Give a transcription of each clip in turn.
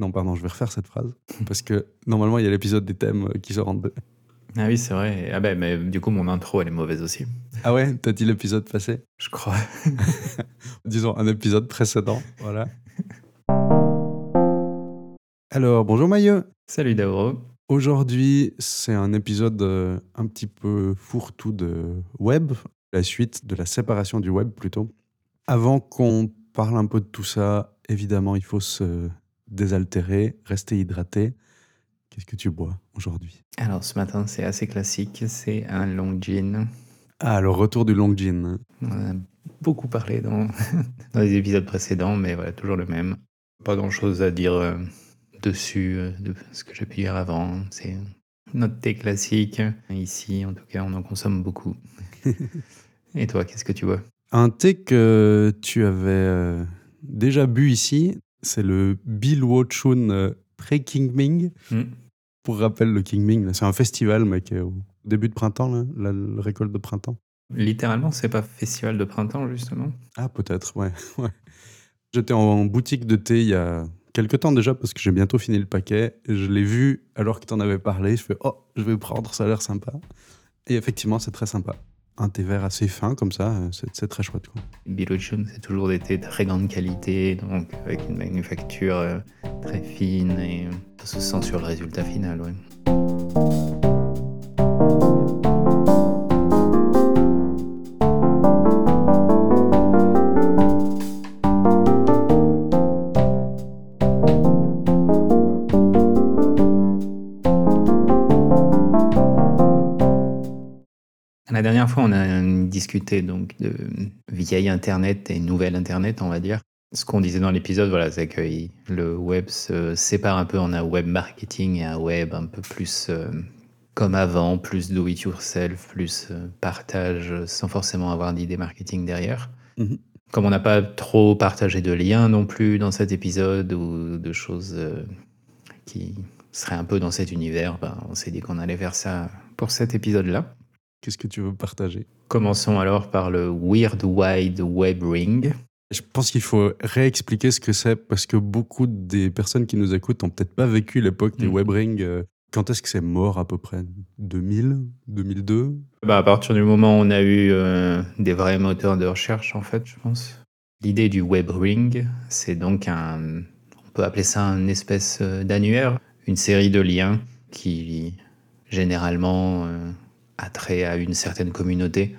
Non, pardon, je vais refaire cette phrase. Parce que normalement, il y a l'épisode des thèmes euh, qui sort en deux. Ah oui, c'est vrai. Ah ben, mais du coup, mon intro, elle est mauvaise aussi. Ah ouais? T'as dit l'épisode passé? Je crois. Disons un épisode précédent. Voilà. Alors, bonjour Maillot. Salut Dauro. Aujourd'hui, c'est un épisode euh, un petit peu fourre-tout de web, la suite de la séparation du web plutôt. Avant qu'on parle un peu de tout ça, évidemment, il faut se désaltérer, rester hydraté. Qu'est-ce que tu bois aujourd'hui? Alors ce matin, c'est assez classique, c'est un long gin. Ah, le retour du long gin. On a beaucoup parlé dans, dans les épisodes précédents, mais voilà, toujours le même. Pas grand-chose à dire euh, dessus euh, de ce que j'ai pu dire avant. C'est notre thé classique. Ici, en tout cas, on en consomme beaucoup. Et toi, qu'est-ce que tu bois? Un thé que tu avais euh, déjà bu ici, c'est le Bill Chun euh, Pre-Kingming. Hmm. Pour rappel, le Kingming, c'est un festival, mec, au début de printemps, là, la, la récolte de printemps. Littéralement, c'est pas festival de printemps, justement Ah, peut-être, ouais. ouais. J'étais en boutique de thé il y a quelques temps déjà, parce que j'ai bientôt fini le paquet. Et je l'ai vu alors que tu en avais parlé. Je fais, oh, je vais prendre, ça a l'air sympa. Et effectivement, c'est très sympa. Un thé vert assez fin, comme ça, euh, c'est très chouette. Quoi. Bilochun, c'est toujours des thés de très grande qualité, donc avec une manufacture euh, très fine et ça se sent sur le résultat final. Ouais. Dernière fois, on a discuté donc de vieil Internet et nouvel Internet, on va dire. Ce qu'on disait dans l'épisode, voilà, c'est que le web se sépare un peu en un web marketing et un web un peu plus euh, comme avant, plus do it yourself, plus euh, partage sans forcément avoir d'idée marketing derrière. Mhm. Comme on n'a pas trop partagé de liens non plus dans cet épisode ou de choses euh, qui seraient un peu dans cet univers, ben, on s'est dit qu'on allait faire ça pour cet épisode-là. Qu'est-ce que tu veux partager? Commençons alors par le Weird Wide Web Ring. Je pense qu'il faut réexpliquer ce que c'est, parce que beaucoup des personnes qui nous écoutent n'ont peut-être pas vécu l'époque des Mhm. web rings. euh, Quand est-ce que c'est mort à peu près? 2000 2002 Bah, à partir du moment où on a eu euh, des vrais moteurs de recherche, en fait, je pense. L'idée du Web Ring, c'est donc un. On peut appeler ça une espèce euh, d'annuaire, une série de liens qui, généralement, euh, a trait à une certaine communauté.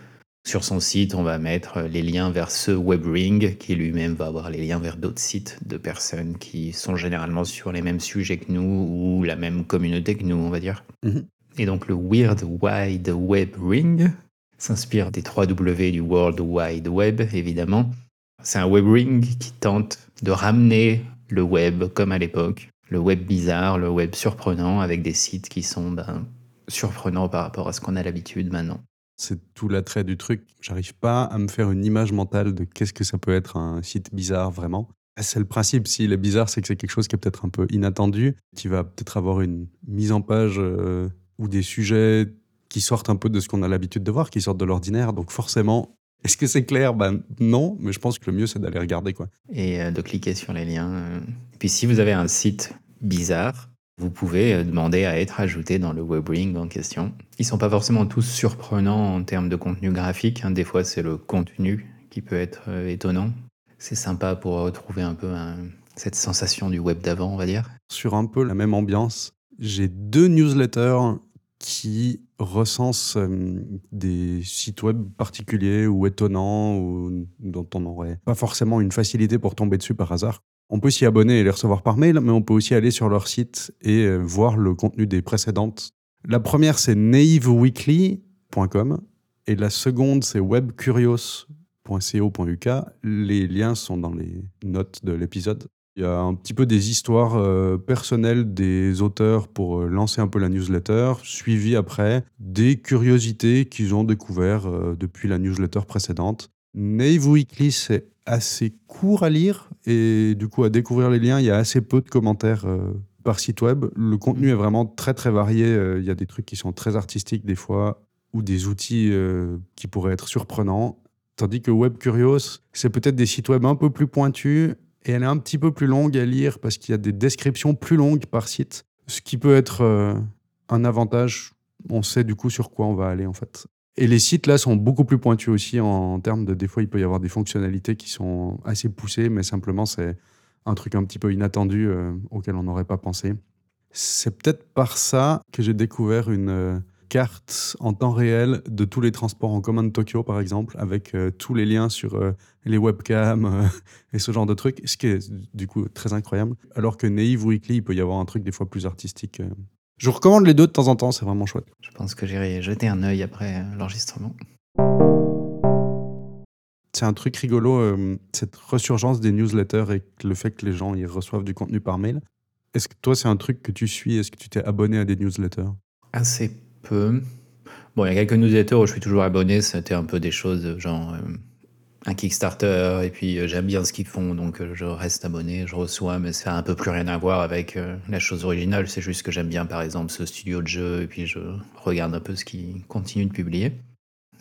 Sur son site, on va mettre les liens vers ce web ring qui lui-même va avoir les liens vers d'autres sites de personnes qui sont généralement sur les mêmes sujets que nous ou la même communauté que nous, on va dire. Mhm. Et donc le Weird Wide Web Ring s'inspire des 3 W du World Wide Web, évidemment. C'est un web ring qui tente de ramener le web comme à l'époque, le web bizarre, le web surprenant, avec des sites qui sont ben, surprenants par rapport à ce qu'on a l'habitude maintenant. C'est tout l'attrait du truc. J'arrive pas à me faire une image mentale de qu'est-ce que ça peut être un site bizarre vraiment. C'est le principe, s'il est bizarre, c'est que c'est quelque chose qui est peut-être un peu inattendu, qui va peut-être avoir une mise en page euh, ou des sujets qui sortent un peu de ce qu'on a l'habitude de voir, qui sortent de l'ordinaire. Donc forcément, est-ce que c'est clair? Ben non, mais je pense que le mieux c'est d'aller regarder quoi. et euh, de cliquer sur les liens. euh. Puis si vous avez un site bizarre, vous pouvez euh, demander à être ajouté dans le web ring en question. Ils sont pas forcément tous surprenants en termes de contenu graphique. hein. Des fois, c'est le contenu qui peut être euh, étonnant. C'est sympa pour retrouver un peu cette sensation du web d'avant, on va dire. Sur un peu la même ambiance, j'ai deux newsletters qui recensent euh, des sites web particuliers ou étonnants ou dont on n'aurait pas forcément une facilité pour tomber dessus par hasard. On peut s'y abonner et les recevoir par mail, mais on peut aussi aller sur leur site et euh, voir le contenu des précédentes. La première, c'est naiveweekly.com et la seconde, c'est webcurios.co.uk. Les liens sont dans les notes de l'épisode. Il y a un petit peu des histoires euh, personnelles des auteurs pour euh, lancer un peu la newsletter, suivi après des curiosités qu'ils ont découvert euh, depuis la newsletter précédente. Naive Weekly, c'est assez court à lire et du coup à découvrir les liens, il y a assez peu de commentaires euh, par site web. Le contenu est vraiment très très varié. Euh, Il y a des trucs qui sont très artistiques des fois ou des outils euh, qui pourraient être surprenants. Tandis que Web Curios, c'est peut-être des sites web un peu plus pointus et elle est un petit peu plus longue à lire parce qu'il y a des descriptions plus longues par site, ce qui peut être un avantage. On sait du coup sur quoi on va aller en fait. Et les sites là sont beaucoup plus pointus aussi en, termes de. Des fois, il peut y avoir des fonctionnalités qui sont assez poussées, mais simplement c'est un truc un petit peu inattendu euh, auquel on n'aurait pas pensé. C'est peut-être par ça que j'ai découvert une euh, carte en temps réel de tous les transports en commun de Tokyo, par exemple, avec euh, tous les liens sur les webcams et ce genre de trucs, ce qui est du coup très incroyable. Alors que Naive Weekly, il peut y avoir un truc des fois plus artistique. Je vous recommande les deux de temps en temps, c'est vraiment chouette. Je pense que j'irai jeter un œil après l'enregistrement. C'est un truc rigolo, euh, cette resurgence des newsletters et le fait que les gens y reçoivent du contenu par mail. Est-ce que toi, c'est un truc que tu suis? Est-ce que tu t'es abonné à des newsletters? Assez peu. Bon, il y a quelques newsletters où je suis toujours abonné. C'était un peu des choses genre euh, un Kickstarter et puis euh, j'aime bien ce qu'ils font donc je reste abonné, je reçois, mais ça a un peu plus rien à voir avec la chose originale. C'est juste que j'aime bien par exemple ce studio de jeu et puis je regarde un peu ce qu'ils continuent de publier.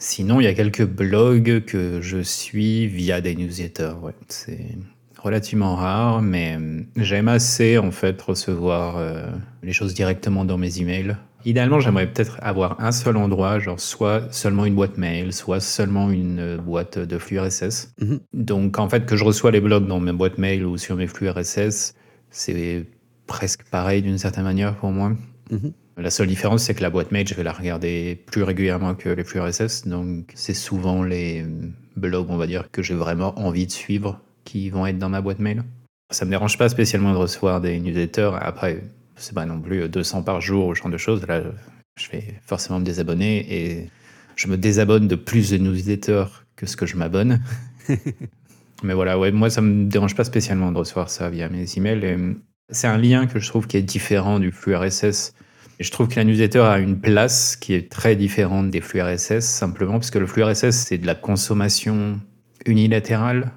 Sinon, il y a quelques blogs que je suis via des newsletters. C'est relativement rare, mais euh, j'aime assez en fait recevoir euh, les choses directement dans mes emails. Idéalement, j'aimerais peut-être avoir un seul endroit, genre soit seulement une boîte mail, soit seulement une euh, boîte de flux RSS. Mhm. Donc en fait, que je reçois les blogs dans mes boîtes mail ou sur mes flux RSS, c'est presque pareil d'une certaine manière pour moi. Mhm. La seule différence, c'est que la boîte mail, je vais la regarder plus régulièrement que les flux RSS. Donc, c'est souvent les blogs, on va dire, que j'ai vraiment envie de suivre qui vont être dans ma boîte mail. Ça me dérange pas spécialement de recevoir des newsletters. Après, c'est pas non plus 200 par jour ou ce genre de choses. Là, je vais forcément me désabonner et je me désabonne de plus de newsletters que ce que je m'abonne. Mais voilà, ouais, moi, ça me dérange pas spécialement de recevoir ça via mes emails. C'est un lien que je trouve qui est différent du flux RSS je trouve que la newsletter a une place qui est très différente des flux RSS, simplement parce que le flux RSS, c'est de la consommation unilatérale.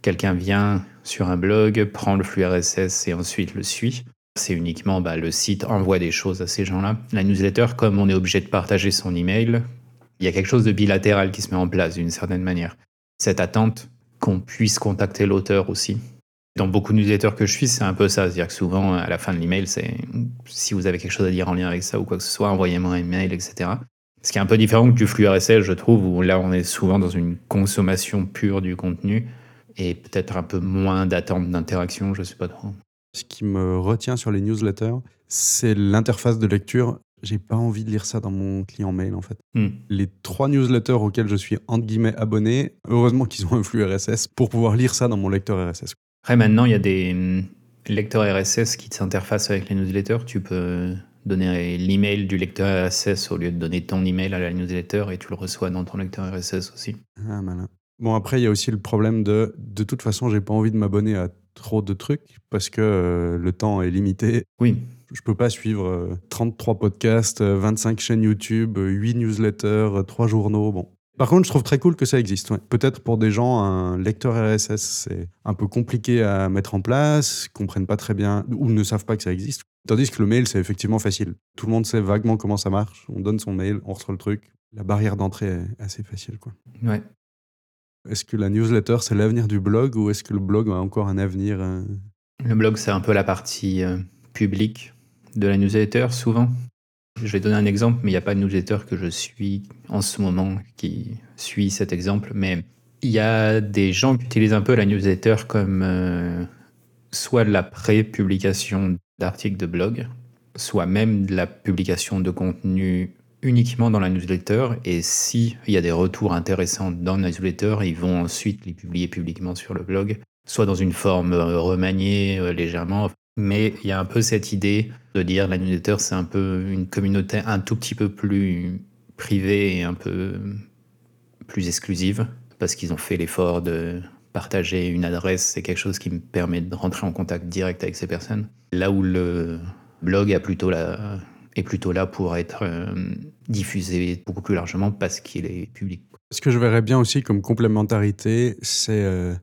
Quelqu'un vient sur un blog, prend le flux RSS et ensuite le suit. C'est uniquement bah, le site envoie des choses à ces gens-là. La newsletter, comme on est obligé de partager son email, il y a quelque chose de bilatéral qui se met en place d'une certaine manière. Cette attente qu'on puisse contacter l'auteur aussi. Dans beaucoup de newsletters que je suis, c'est un peu ça. C'est-à-dire que souvent, à la fin de l'email, c'est si vous avez quelque chose à dire en lien avec ça ou quoi que ce soit, envoyez-moi un email, etc. Ce qui est un peu différent du flux RSS, je trouve, où là, on est souvent dans une consommation pure du contenu et peut-être un peu moins d'attente d'interaction, je ne sais pas trop. Ce qui me retient sur les newsletters, c'est l'interface de lecture. J'ai pas envie de lire ça dans mon client mail en fait. Hmm. Les trois newsletters auxquels je suis entre guillemets abonné, heureusement qu'ils ont un flux RSS pour pouvoir lire ça dans mon lecteur RSS. Après, maintenant, il y a des hum, lecteurs RSS qui s'interfacent avec les newsletters. Tu peux donner l'email du lecteur RSS au lieu de donner ton email à la newsletter et tu le reçois dans ton lecteur RSS aussi. Ah, malin. Bon, après, il y a aussi le problème de de toute façon, j'ai pas envie de m'abonner à trop de trucs parce que euh, le temps est limité. Oui. Je peux pas suivre 33 euh, podcasts, 25 euh, chaînes YouTube, 8 newsletters, 3 journaux. Bon, par contre, je trouve très cool que ça existe. Peut-être pour des gens, un lecteur RSS, c'est un peu compliqué à mettre en place, comprennent pas très bien ou ne savent pas que ça existe. Tandis que le mail, c'est effectivement facile. Tout le monde sait vaguement comment ça marche. On donne son mail, on reçoit le truc. La barrière d'entrée est assez facile. Quoi. Ouais. Est-ce que la newsletter, c'est l'avenir du blog ou est-ce que le blog a encore un avenir euh? Le blog, c'est un peu la partie euh, publique de la newsletter, souvent. Je vais donner un exemple, mais il n'y a pas de newsletter que je suis en ce moment qui suit cet exemple. Mais il y a des gens qui utilisent un peu la newsletter comme euh, soit de la pré-publication d'articles de blog, soit même de la publication de contenu uniquement dans la newsletter. Et s'il y a des retours intéressants dans la newsletter, ils vont ensuite les publier publiquement sur le blog, soit dans une forme euh, remaniée euh, légèrement, mais il y a un peu cette idée de dire la newsletter, c'est un peu une communauté un tout petit peu plus privée et un peu plus exclusive, parce qu'ils ont fait l'effort de partager une adresse, c'est quelque chose qui me permet de rentrer en contact direct avec ces personnes. Là où le blog est plutôt là, est plutôt là pour être euh, diffusé beaucoup plus largement parce qu'il est public. Ce que je verrais bien aussi comme complémentarité, c'est euh,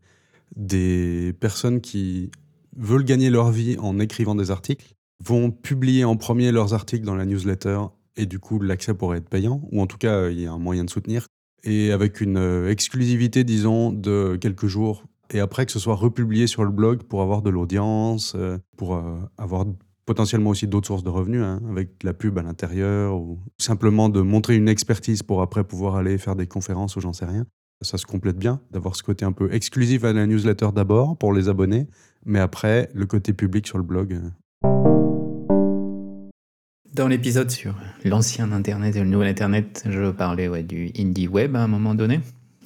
des personnes qui veulent gagner leur vie en écrivant des articles, vont publier en premier leurs articles dans la newsletter et du coup l'accès pourrait être payant, ou en tout cas il y a un moyen de soutenir, et avec une euh, exclusivité disons de quelques jours et après que ce soit republié sur le blog pour avoir de l'audience, pour avoir potentiellement aussi d'autres sources de revenus, hein, avec la pub à l'intérieur, ou simplement de montrer une expertise pour après pouvoir aller faire des conférences ou j'en sais rien. Ça se complète bien, d'avoir ce côté un peu exclusif à la newsletter d'abord pour les abonnés, mais après le côté public sur le blog. Dans l'épisode sur l'ancien Internet et le nouvel Internet, je parlais du indie web à un moment donné.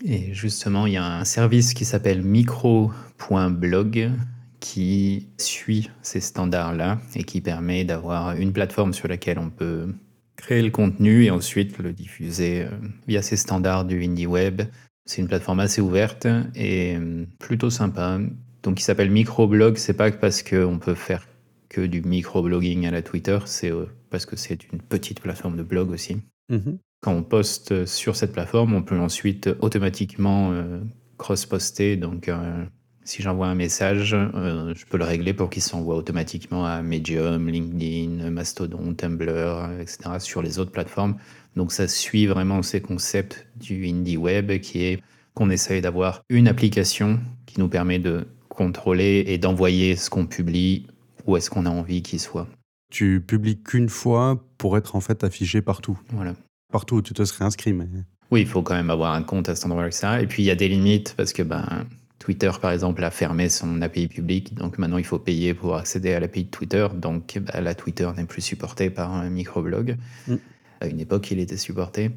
Et justement, il y a un service qui s'appelle micro.blog qui suit ces standards-là et qui permet d'avoir une plateforme sur laquelle on peut créer le contenu et ensuite le diffuser euh, via ces standards du indie web. C'est une plateforme assez ouverte et euh, plutôt sympa. Donc il s'appelle microblog, c'est pas parce qu'on peut faire que du microblogging à la Twitter, c'est euh, parce que c'est une petite plateforme de blog aussi. Mhm. Quand on poste sur cette plateforme, on peut ensuite automatiquement cross-poster. Donc, si j'envoie un message, euh, je peux le régler pour qu'il s'envoie automatiquement à Medium, LinkedIn, Mastodon, Tumblr, etc. sur les autres plateformes. Donc, ça suit vraiment ces concepts du indie web qui est qu'on essaye d'avoir une application qui nous permet de contrôler et d'envoyer ce qu'on publie où est-ce qu'on a envie qu'il soit. Tu publies qu'une fois pour être en fait affiché partout. Voilà. Partout où tu te serais inscrit, mais Oui, il faut quand même avoir un compte à cet endroit, etc. Et puis il y a des limites parce que ben, Twitter, par exemple, a fermé son API public. Donc maintenant, il faut payer pour accéder à l'API de Twitter. Donc ben, la Twitter n'est plus supportée par un microblog. Mm. À une époque, il était supporté.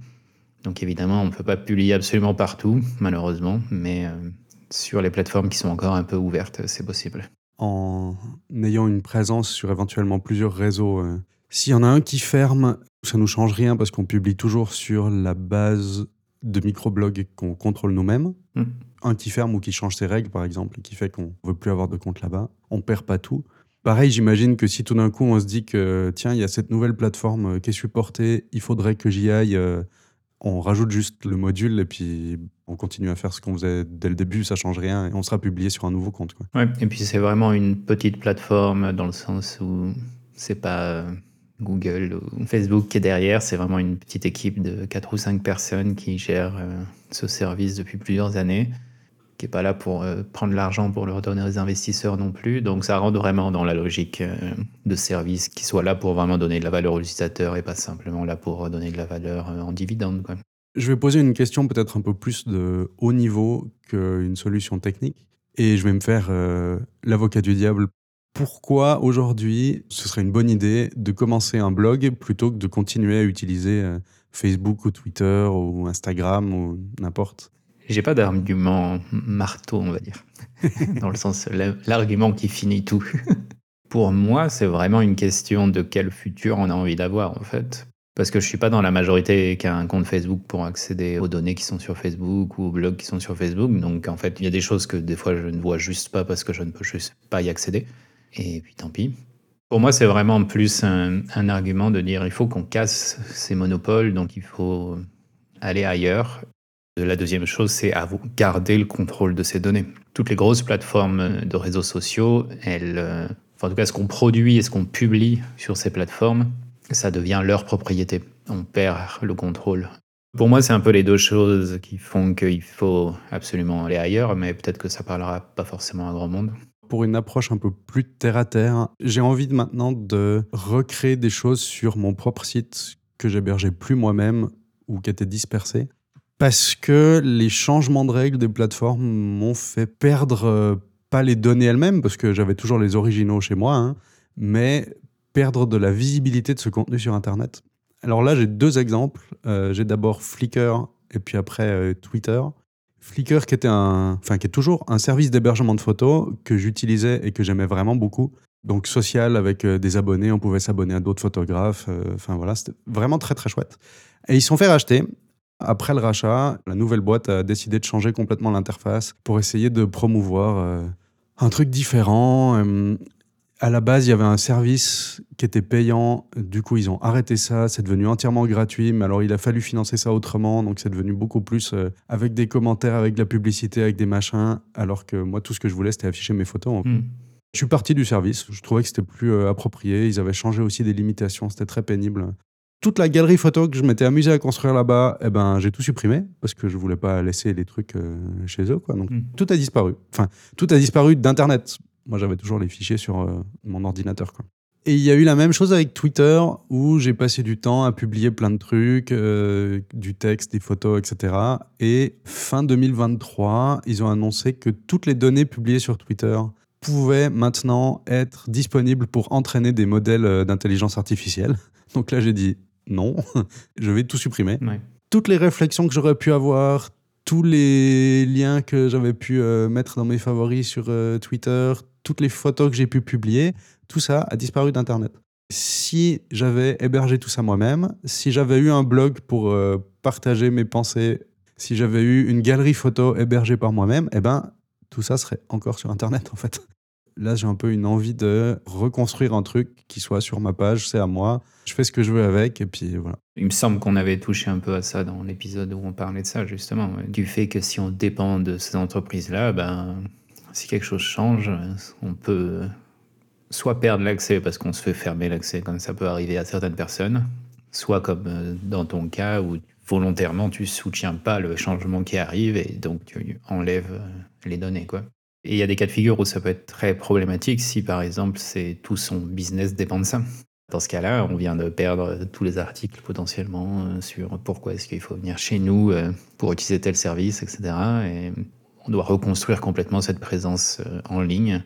Donc évidemment, on ne peut pas publier absolument partout, malheureusement. Mais euh, sur les plateformes qui sont encore un peu ouvertes, c'est possible. en ayant une présence sur éventuellement plusieurs réseaux. euh, S'il y en a un qui ferme, ça nous change rien parce qu'on publie toujours sur la base de microblogs qu'on contrôle nous-mêmes. Mm. Un qui ferme ou qui change ses règles, par exemple, qui fait qu'on veut plus avoir de compte là-bas, on perd pas tout. Pareil, j'imagine que si tout d'un coup on se dit que tiens, il y a cette nouvelle plateforme euh, qui est supportée, il faudrait que j'y aille, euh, on rajoute juste le module et puis on continue à faire ce qu'on faisait dès le début, ça change rien et on sera publié sur un nouveau compte. Ouais. Et puis c'est vraiment une petite plateforme dans le sens où c'est pas euh, Google ou Facebook qui est derrière, c'est vraiment une petite équipe de 4 ou 5 personnes qui gèrent ce service depuis plusieurs années, qui est pas là pour euh, prendre l'argent pour le redonner aux investisseurs non plus. Donc ça rentre vraiment dans la logique euh, de service qui soit là pour vraiment donner de la valeur aux utilisateurs et pas simplement là pour donner de la valeur euh, en dividende. Je vais poser une question peut-être un peu plus de haut niveau qu'une solution technique. Et je vais me faire l'avocat du diable. Pourquoi aujourd'hui ce serait une bonne idée de commencer un blog plutôt que de continuer à utiliser Facebook ou Twitter ou Instagram ou n'importe? J'ai pas d'argument marteau, on va dire, dans le sens la- l'argument qui finit tout. Pour moi, c'est vraiment une question de quel futur on a envie d'avoir, en fait. Parce que je suis pas dans la majorité qui a un compte Facebook pour accéder aux données qui sont sur Facebook ou aux blogs qui sont sur Facebook. Donc, en fait, il y a des choses que des fois je ne vois juste pas parce que je ne peux juste pas y accéder. Et puis, tant pis. Pour moi, c'est vraiment plus un, un argument de dire il faut qu'on casse ces monopoles, donc il faut aller ailleurs. La deuxième chose, c'est à vous garder le contrôle de ces données. Toutes les grosses plateformes de réseaux sociaux, elles, euh, en tout cas, ce qu'on produit et ce qu'on publie sur ces plateformes, ça devient leur propriété. On perd le contrôle. Pour moi, c'est un peu les deux choses qui font qu'il faut absolument aller ailleurs, mais peut-être que ça parlera pas forcément à grand monde. Pour une approche un peu plus terre à terre, j'ai envie maintenant de recréer des choses sur mon propre site que j'hébergeais plus moi-même ou qui étaient dispersées. Parce que les changements de règles des plateformes m'ont fait perdre, euh, pas les données elles-mêmes, parce que j'avais toujours les originaux chez moi, hein, mais perdre de la visibilité de ce contenu sur Internet. Alors là, j'ai deux exemples. Euh, j'ai d'abord Flickr et puis après euh, Twitter. Flickr qui était un, enfin qui est toujours un service d'hébergement de photos que j'utilisais et que j'aimais vraiment beaucoup. Donc social avec des abonnés, on pouvait s'abonner à d'autres photographes. Enfin voilà, c'était vraiment très très chouette. Et ils se sont fait racheter. Après le rachat, la nouvelle boîte a décidé de changer complètement l'interface pour essayer de promouvoir euh, un truc différent. Euh, à la base, il y avait un service qui était payant. Du coup, ils ont arrêté ça. C'est devenu entièrement gratuit. Mais alors, il a fallu financer ça autrement. Donc, c'est devenu beaucoup plus euh, avec des commentaires, avec de la publicité, avec des machins. Alors que moi, tout ce que je voulais, c'était afficher mes photos. Hmm. Je suis parti du service. Je trouvais que c'était plus euh, approprié. Ils avaient changé aussi des limitations. C'était très pénible. Toute la galerie photo que je m'étais amusé à construire là-bas, eh ben, j'ai tout supprimé parce que je voulais pas laisser les trucs euh, chez eux. Quoi. Donc, Mm. tout a disparu. Enfin, tout a disparu d'Internet. Moi, j'avais toujours les fichiers sur euh, mon ordinateur. Quoi. Et il y a eu la même chose avec Twitter où j'ai passé du temps à publier plein de trucs, euh, du texte, des photos, etc. Et fin 2023, ils ont annoncé que toutes les données publiées sur Twitter pouvaient maintenant être disponibles pour entraîner des modèles d'intelligence artificielle. Donc là, j'ai dit non, je vais tout supprimer. Ouais. Toutes les réflexions que j'aurais pu avoir, tous les liens que j'avais pu euh, mettre dans mes favoris sur euh, Twitter, toutes les photos que j'ai pu publier, tout ça a disparu d'Internet. Si j'avais hébergé tout ça moi-même, si j'avais eu un blog pour euh, partager mes pensées, si j'avais eu une galerie photo hébergée par moi-même, eh ben, tout ça serait encore sur Internet en fait. Là, j'ai un peu une envie de reconstruire un truc qui soit sur ma page, c'est à moi. Je fais ce que je veux avec et puis voilà. Il me semble qu'on avait touché un peu à ça dans l'épisode où on parlait de ça, justement. ouais. Du fait que si on dépend de ces entreprises-là, ben, si quelque chose change, on peut soit perdre l'accès parce qu'on se fait fermer l'accès, comme ça peut arriver à certaines personnes, soit comme euh, dans ton cas où volontairement tu soutiens pas le changement qui arrive et donc tu enlèves euh, les données. Quoi. Et il y a des cas de figure où ça peut être très problématique si par exemple c'est tout son business dépend de ça. Dans ce cas-là, on vient de perdre tous les articles potentiellement euh, sur pourquoi est-ce qu'il faut venir chez nous euh, pour utiliser tel service, etc. Et on doit reconstruire complètement cette présence euh, en ligne.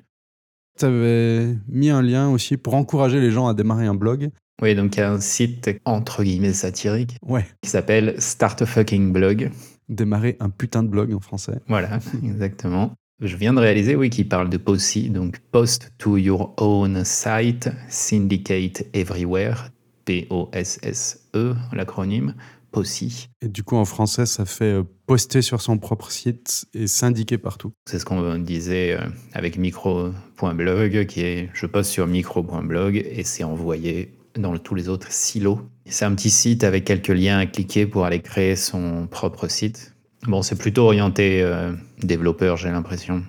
Tu avais mis un lien aussi pour encourager les gens à démarrer un blog. Oui, donc il y a un site entre guillemets satirique Ouais, qui s'appelle Start a Fucking Blog. démarrer un putain de blog en français. Voilà, exactement. Je viens de réaliser, oui, qu'il parle de POSI, donc Post to Your Own Site, Syndicate Everywhere, P-O-S-S-E, l'acronyme, POSI. Et du coup, en français, ça fait euh, poster sur son propre site et syndiquer partout. C'est ce qu'on disait euh, avec micro.blog, qui est je poste sur micro.blog et c'est envoyé dans tous les autres silos. C'est un petit site avec quelques liens à cliquer pour aller créer son propre site. Bon, c'est plutôt orienté euh, développeur, j'ai l'impression.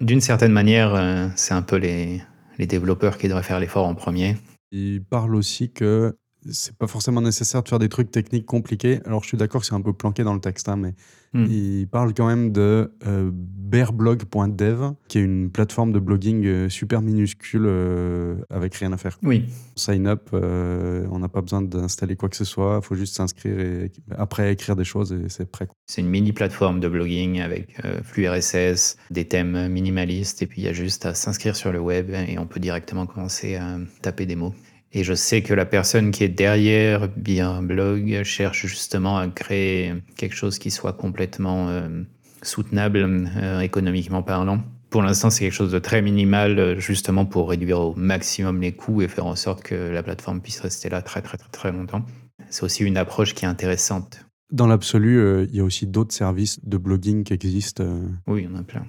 D'une certaine manière, euh, c'est un peu les, les développeurs qui devraient faire l'effort en premier. Il parle aussi que c'est pas forcément nécessaire de faire des trucs techniques compliqués. Alors, je suis d'accord que c'est un peu planqué dans le texte, hein, mais Hmm. il parle quand même de euh, bearblog.dev, qui est une plateforme de blogging euh, super minuscule euh, avec rien à faire. Oui, Sign up, euh, on n'a pas besoin d'installer quoi que ce soit, il faut juste s'inscrire et après écrire des choses et c'est prêt. c'est une mini plateforme de blogging avec flux RSS, des thèmes minimalistes, et puis il y a juste à s'inscrire sur le web et on peut directement commencer à taper des mots. Et je sais que la personne qui est derrière bien blog cherche justement à créer quelque chose qui soit complètement euh, soutenable euh, économiquement parlant. Pour l'instant, c'est quelque chose de très minimal, euh, justement pour réduire au maximum les coûts et faire en sorte que la plateforme puisse rester là très très très très longtemps. C'est aussi une approche qui est intéressante. Dans l'absolu, euh, il y a aussi d'autres services de blogging qui existent. Oui, il y en a plein.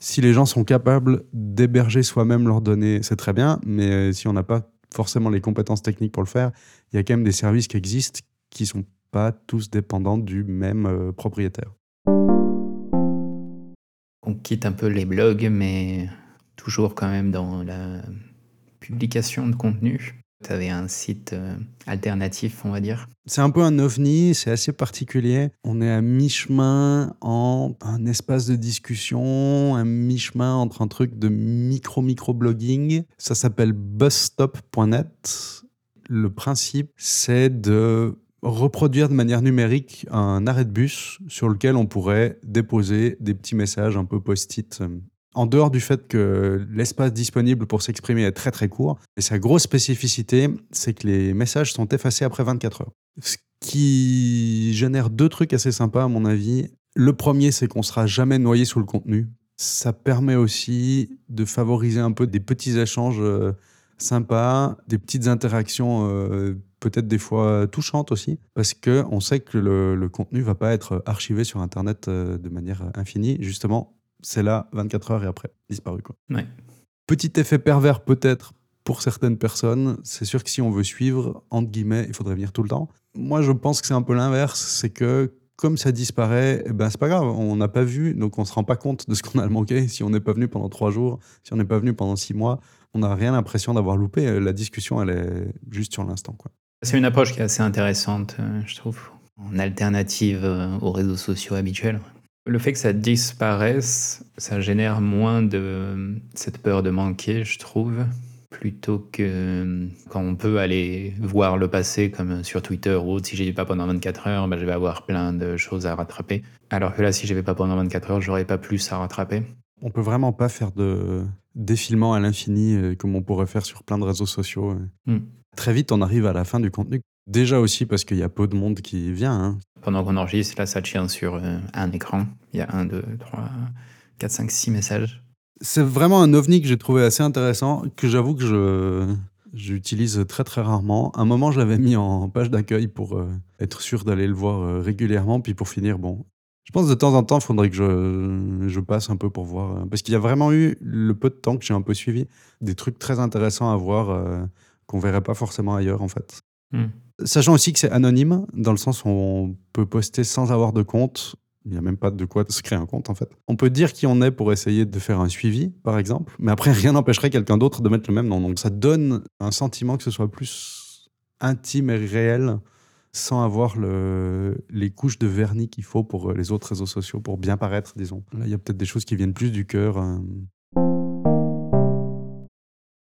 Si les gens sont capables d'héberger soi-même leurs données, c'est très bien, mais si on n'a pas forcément les compétences techniques pour le faire, il y a quand même des services qui existent qui sont pas tous dépendants du même euh, propriétaire. On quitte un peu les blogs, mais toujours quand même dans la publication de contenu. Tu avais un site euh, alternatif, on va dire? C'est un peu un ovni, c'est assez particulier. On est à mi-chemin en un espace de discussion, un mi-chemin entre un truc de micro-micro-blogging. Ça s'appelle busstop.net. Le principe, c'est de reproduire de manière numérique un arrêt de bus sur lequel on pourrait déposer des petits messages un peu post-it. En dehors du fait que l'espace disponible pour s'exprimer est très très court, et sa grosse spécificité, c'est que les messages sont effacés après 24 heures. Ce qui génère deux trucs assez sympas à mon avis. Le premier, c'est qu'on sera jamais noyé sous le contenu. Ça permet aussi de favoriser un peu des petits échanges euh, sympas, des petites interactions euh, peut-être des fois touchantes aussi, parce que on sait que le, le contenu va pas être archivé sur Internet euh, de manière infinie. Justement, c'est là 24 heures et après disparu quoi. Ouais. Petit effet pervers peut-être pour certaines personnes. C'est sûr que si on veut suivre entre guillemets, il faudrait venir tout le temps. Moi, je pense que c'est un peu l'inverse, c'est que comme ça disparaît, eh ben c'est pas grave, on n'a pas vu, donc on se rend pas compte de ce qu'on a manqué. Si on n'est pas venu pendant trois jours, si on n'est pas venu pendant six mois, on n'a rien l'impression d'avoir loupé. La discussion, elle est juste sur l'instant, quoi. C'est une approche qui est assez intéressante, euh, je trouve, en alternative euh, aux réseaux sociaux habituels. Le fait que ça disparaisse, ça génère moins de cette peur de manquer, je trouve, plutôt que quand on peut aller voir le passé, comme sur Twitter ou autre, si j'y vais pas pendant 24 heures, bah, je vais avoir plein de choses à rattraper. Alors que là, si je vais pas pendant 24 heures, j'aurais pas plus à rattraper. On peut vraiment pas faire de défilement à l'infini euh, comme on pourrait faire sur plein de réseaux sociaux. euh. Hmm. Très vite, on arrive à la fin du contenu. Déjà aussi parce qu'il y a peu de monde qui vient. hein. Pendant qu'on enregistre, là, ça tient sur euh, un écran. Il y a un, deux, trois, quatre, cinq, six messages. C'est vraiment un ovni que j'ai trouvé assez intéressant, que j'avoue que je j'utilise très très rarement. Un moment, je l'avais mis en page d'accueil pour euh, être sûr d'aller le voir euh, régulièrement, puis pour finir, bon. Je pense de temps en temps, il faudrait que je, je passe un peu pour voir. euh, parce qu'il y a vraiment eu, le peu de temps que j'ai un peu suivi, des trucs très intéressants à voir qu'on verrait pas forcément ailleurs, en fait. Hmm. Sachant aussi que c'est anonyme, dans le sens où on peut poster sans avoir de compte. Il n'y a même pas de quoi se créer un compte, en fait. On peut dire qui on est pour essayer de faire un suivi, par exemple. Mais après, rien n'empêcherait quelqu'un d'autre de mettre le même nom. Donc ça donne un sentiment que ce soit plus intime et réel, sans avoir le, les couches de vernis qu'il faut pour euh, les autres réseaux sociaux, pour bien paraître, disons. Là, il y a peut-être des choses qui viennent plus du cœur. euh.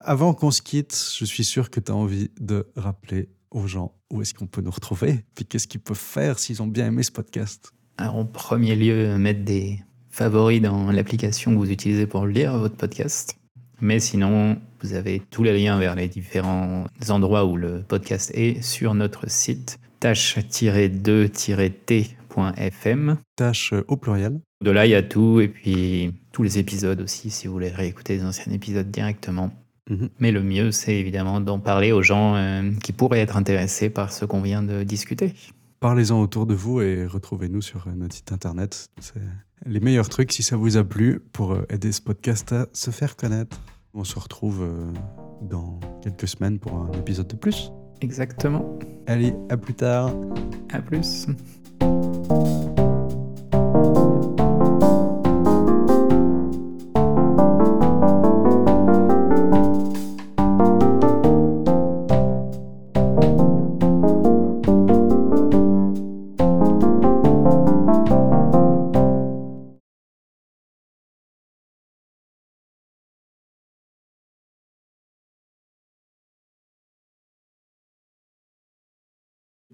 Avant qu'on se quitte, je suis sûr que tu as envie de rappeler aux gens où est-ce qu'on peut nous retrouver, puis qu'est-ce qu'ils peuvent faire s'ils ont bien aimé ce podcast. Alors, en premier lieu, mettre des favoris dans l'application que vous utilisez pour lire votre podcast. Mais sinon, vous avez tous les liens vers les différents endroits où le podcast est sur notre site tâche-2-t.fm. Tâche euh, au pluriel. De là, il y a tout, et puis tous les épisodes aussi, si vous voulez réécouter les anciens épisodes directement. Mhm. Mais le mieux, c'est évidemment d'en parler aux gens euh, qui pourraient être intéressés par ce qu'on vient de discuter. Parlez-en autour de vous et retrouvez-nous sur euh, notre site internet. C'est les meilleurs trucs si ça vous a plu pour euh, aider ce podcast à se faire connaître. On se retrouve dans quelques semaines pour un épisode de plus. Exactement. Allez, à plus tard. À plus.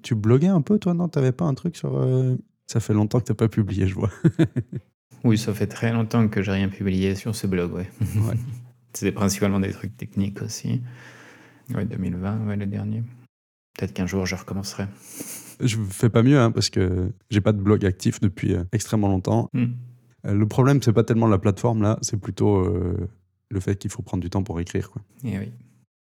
Tu bloguais un peu, toi, non? T'avais pas un truc sur. euh, Ça fait longtemps que t'as pas publié, je vois. Oui, ça fait très longtemps que j'ai rien publié sur ce blog, ouais. Ouais. C'était principalement des trucs techniques aussi. Ouais, 2020, ouais, le dernier. Peut-être qu'un jour je recommencerai. Je fais pas mieux, hein, parce que j'ai pas de blog actif depuis euh, extrêmement longtemps. Hmm. Euh, le problème, c'est pas tellement la plateforme là, c'est plutôt le fait qu'il faut prendre du temps pour écrire. Quoi. Et oui.